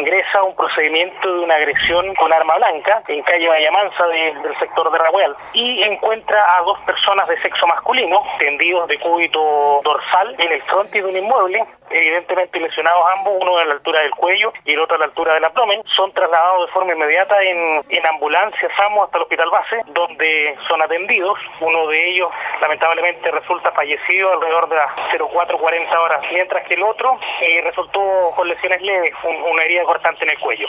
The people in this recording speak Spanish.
ingresa un procedimiento de una agresión con arma blanca en calle Vallamansa del sector de Raguel y encuentra a dos personas de sexo masculino tendidos de cúbito dorsal en el frontis de un inmueble evidentemente lesionados ambos, uno a la altura del cuello y el otro a la altura del abdomen, son trasladados de forma inmediata en, en ambulancia SAMU hasta el hospital base, donde son atendidos. Uno de ellos lamentablemente resulta fallecido alrededor de las 04.40 horas, mientras que el otro eh, resultó con lesiones leves, una herida cortante en el cuello.